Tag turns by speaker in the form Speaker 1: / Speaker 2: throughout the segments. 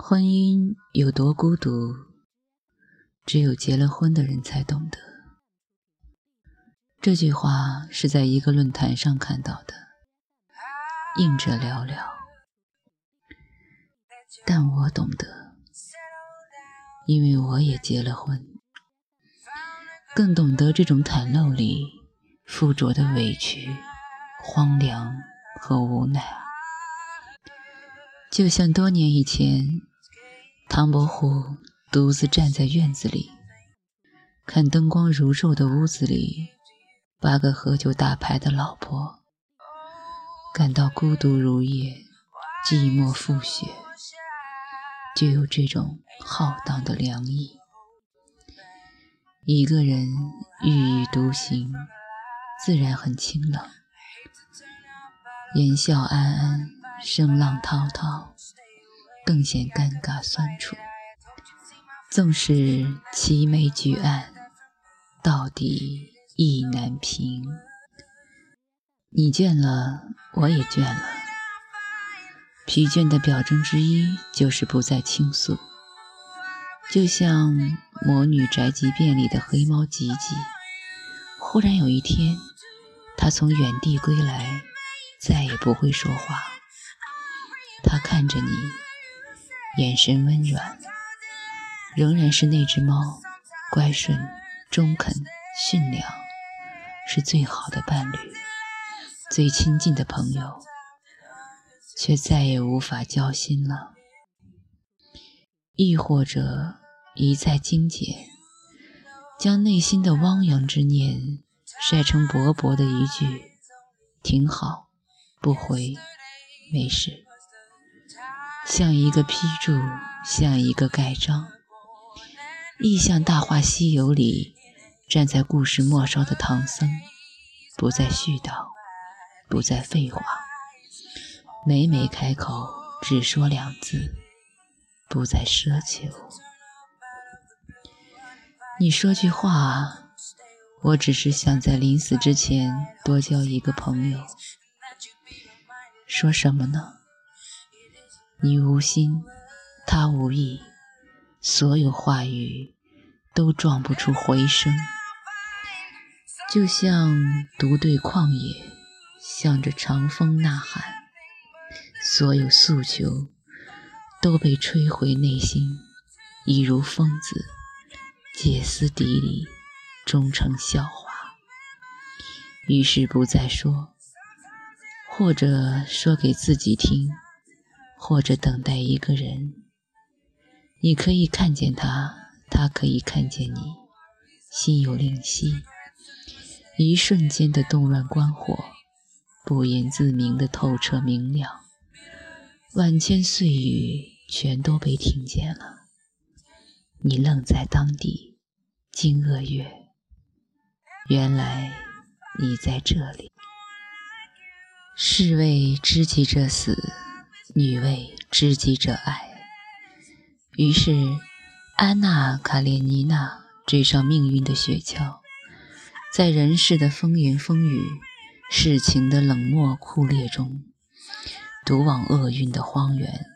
Speaker 1: 婚姻有多孤独，只有结了婚的人才懂得。这句话是在一个论坛上看到的，应者寥寥，但我懂得，因为我也结了婚，更懂得这种袒露里附着的委屈、荒凉和无奈。就像多年以前。唐伯虎独自站在院子里，看灯光如昼的屋子里，八个喝酒打牌的老婆，感到孤独如夜，寂寞覆雪，就有这种浩荡的凉意。一个人郁郁独行，自然很清冷，言笑安安，声浪滔滔。更显尴尬酸楚。纵使齐眉举案，到底意难平。你倦了，我也倦了。疲倦的表征之一就是不再倾诉。就像《魔女宅急便》里的黑猫吉吉，忽然有一天，他从原地归来，再也不会说话。他看着你。眼神温软，仍然是那只猫，乖顺、中肯、驯良，是最好的伴侣，最亲近的朋友，却再也无法交心了。亦或者一再精简，将内心的汪洋之念晒成薄薄的一句：“挺好，不回，没事。”像一个批注，像一个盖章，亦像《大话西游》里站在故事末梢的唐僧，不再絮叨，不再废话，每每开口只说两字，不再奢求。你说句话，我只是想在临死之前多交一个朋友。说什么呢？你无心，他无意，所有话语都撞不出回声，就像独对旷野，向着长风呐喊，所有诉求都被吹回内心，一如疯子，歇斯底里，终成笑话。于是不再说，或者说给自己听。或者等待一个人，你可以看见他，他可以看见你，心有灵犀，一瞬间的动乱关火，不言自明的透彻明了，万千碎语全都被听见了。你愣在当地，惊愕月，原来你在这里。士为知己者死。女为知己者爱，于是安娜·卡列尼娜追上命运的雪橇，在人世的风言风语、世情的冷漠酷烈中，独往厄运的荒原。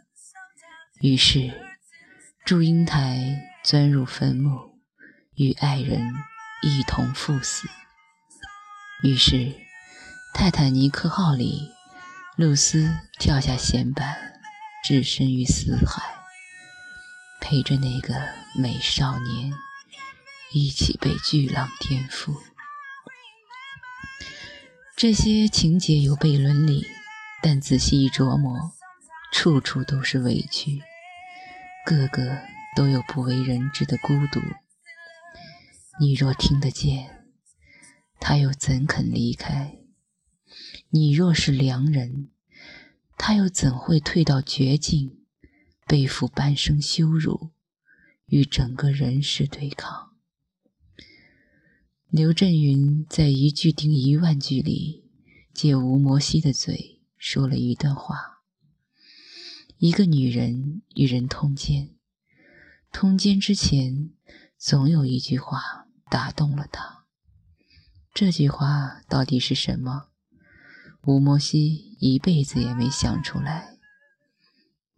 Speaker 1: 于是祝英台钻入坟墓，与爱人一同赴死。于是泰坦尼克号里。露丝跳下舷板，置身于死海，陪着那个美少年一起被巨浪颠覆。这些情节有悖伦理，但仔细一琢磨，处处都是委屈，个个都有不为人知的孤独。你若听得见，他又怎肯离开？你若是良人，他又怎会退到绝境，背负半生羞辱，与整个人世对抗？刘震云在一句顶一万句里，借吴摩西的嘴说了一段话：一个女人与人通奸，通奸之前，总有一句话打动了她。这句话到底是什么？吴摩西一辈子也没想出来，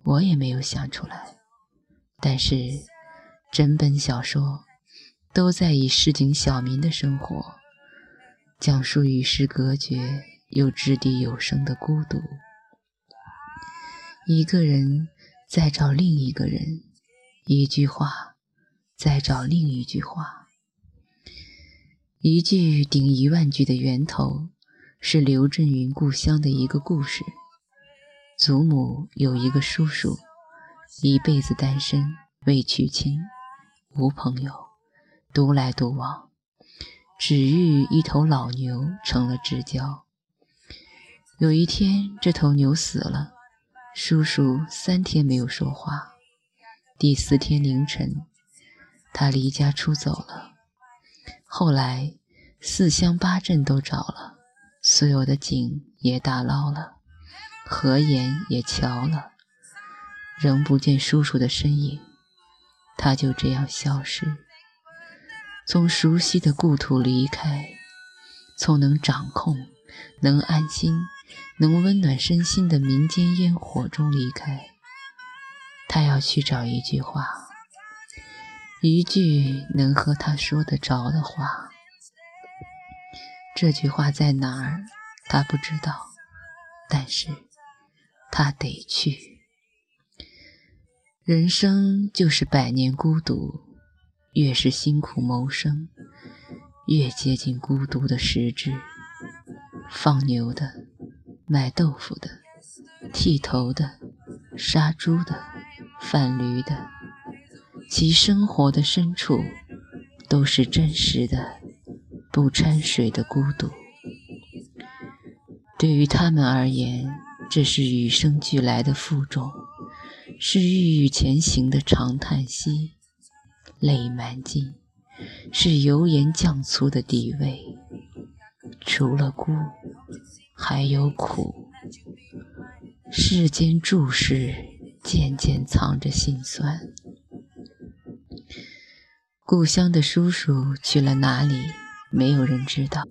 Speaker 1: 我也没有想出来。但是整本小说都在以市井小民的生活，讲述与世隔绝又掷地有声的孤独。一个人在找另一个人，一句话在找另一句话。一句顶一万句的源头是刘震云故乡的一个故事。祖母有一个叔叔，一辈子单身，未娶亲，无朋友，独来独往，只遇一头老牛成了至交。有一天，这头牛死了。叔叔三天没有说话。第四天凌晨，他离家出走了。后来，四乡八镇都找了，所有的井也打捞了，河沿也瞧了，仍不见叔叔的身影。他就这样消失，从熟悉的故土离开，从能掌控、能安心。能温暖身心的民间烟火中离开，他要去找一句话，一句能和他说得着的话。这句话在哪儿？他不知道，但是他得去。人生就是百年孤独，越是辛苦谋生，越接近孤独的实质。放牛的。卖豆腐的、剃头的、杀猪的、贩驴的，其生活的深处都是真实的、不掺水的孤独。对于他们而言，这是与生俱来的负重，是郁郁前行的长叹息，泪满襟，是油盐酱醋的底味。除了孤。还有苦，世间注视渐渐藏着心酸。故乡的叔叔去了哪里？没有人知道。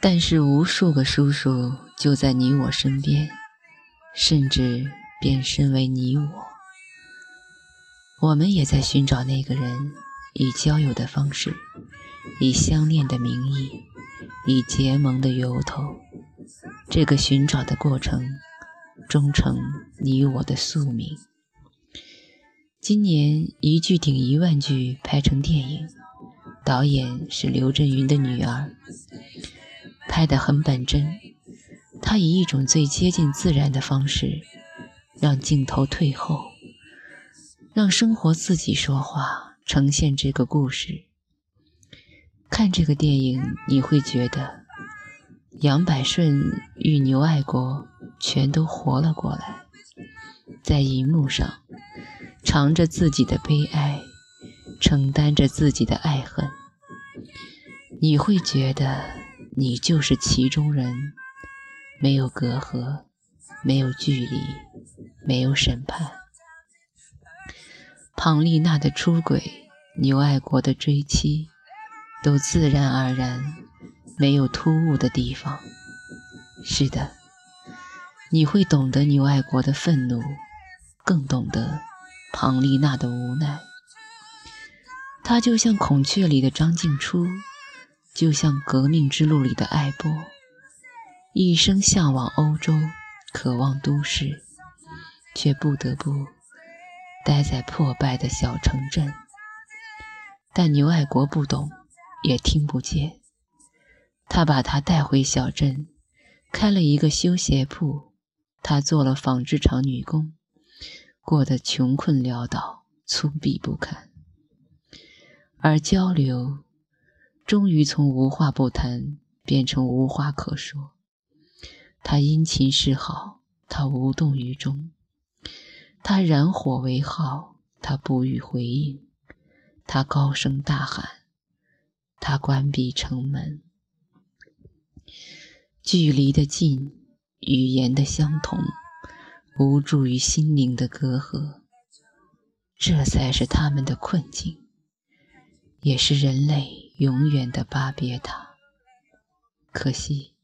Speaker 1: 但是无数个叔叔就在你我身边，甚至变身为你我。我们也在寻找那个人，以交友的方式，以相恋的名义，以结盟的由头。这个寻找的过程，终成你我的宿命。今年一句顶一万句拍成电影，导演是刘震云的女儿，拍得很本真。他以一种最接近自然的方式，让镜头退后，让生活自己说话，呈现这个故事。看这个电影，你会觉得。杨百顺与牛爱国全都活了过来，在银幕上尝着自己的悲哀，承担着自己的爱恨。你会觉得你就是其中人，没有隔阂，没有距离，没有审判。庞丽娜的出轨，牛爱国的追妻，都自然而然。没有突兀的地方。是的，你会懂得牛爱国的愤怒，更懂得庞丽娜的无奈。她就像孔雀里的张静初，就像革命之路里的艾波，一生向往欧洲，渴望都市，却不得不待在破败的小城镇。但牛爱国不懂，也听不见。他把她带回小镇，开了一个修鞋铺。她做了纺织厂女工，过得穷困潦倒、粗鄙不堪。而交流，终于从无话不谈变成无话可说。他殷勤示好，他无动于衷；他燃火为号，他不予回应；他高声大喊，他关闭城门。距离的近，语言的相同，无助于心灵的隔阂。这才是他们的困境，也是人类永远的巴别塔。可惜，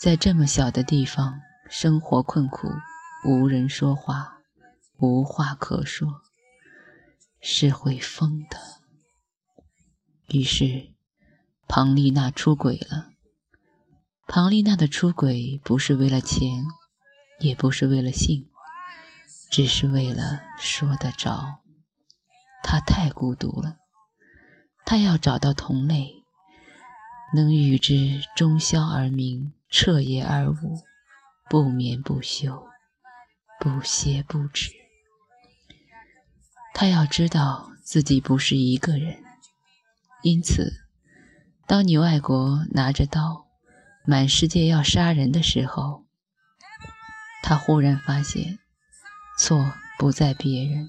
Speaker 1: 在这么小的地方，生活困苦，无人说话，无话可说。是会疯的。于是，庞丽娜出轨了。庞丽娜的出轨不是为了钱，也不是为了性，只是为了说得着。她太孤独了，他要找到同类，能与之终宵而鸣，彻夜而舞，不眠不休，不歇不止。他要知道自己不是一个人，因此，当牛爱国拿着刀。满世界要杀人的时候，他忽然发现，错不在别人，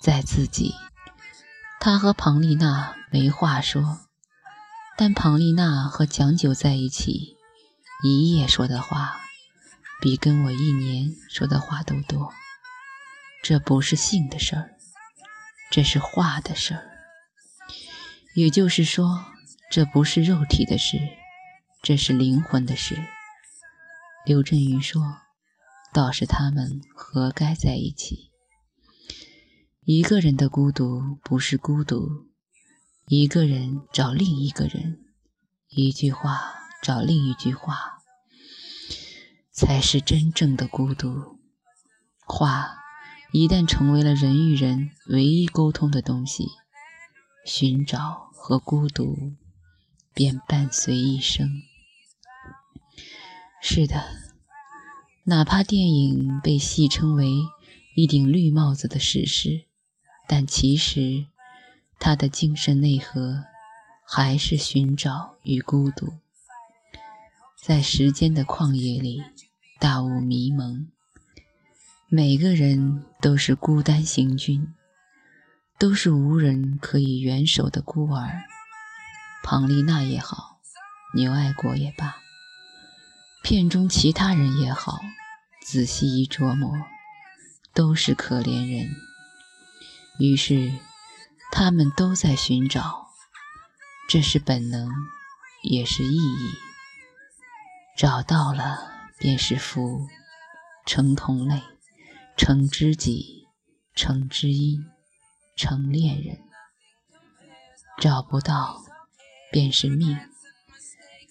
Speaker 1: 在自己。他和庞丽娜没话说，但庞丽娜和蒋九在一起，一夜说的话，比跟我一年说的话都多。这不是性的事儿，这是话的事儿。也就是说，这不是肉体的事。这是灵魂的事。刘震云说：“倒是他们合该在一起。一个人的孤独不是孤独，一个人找另一个人，一句话找另一句话，才是真正的孤独。话一旦成为了人与人唯一沟通的东西，寻找和孤独便伴随一生。”是的，哪怕电影被戏称为一顶绿帽子的史诗，但其实他的精神内核还是寻找与孤独。在时间的旷野里，大雾迷蒙，每个人都是孤单行军，都是无人可以援手的孤儿。庞丽娜也好，牛爱国也罢。片中其他人也好，仔细一琢磨，都是可怜人。于是，他们都在寻找，这是本能，也是意义。找到了，便是福，成同类，成知己，成知音，成恋人。找不到，便是命，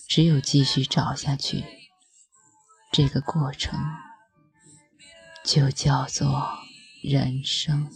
Speaker 1: 只有继续找下去。这个过程就叫做人生。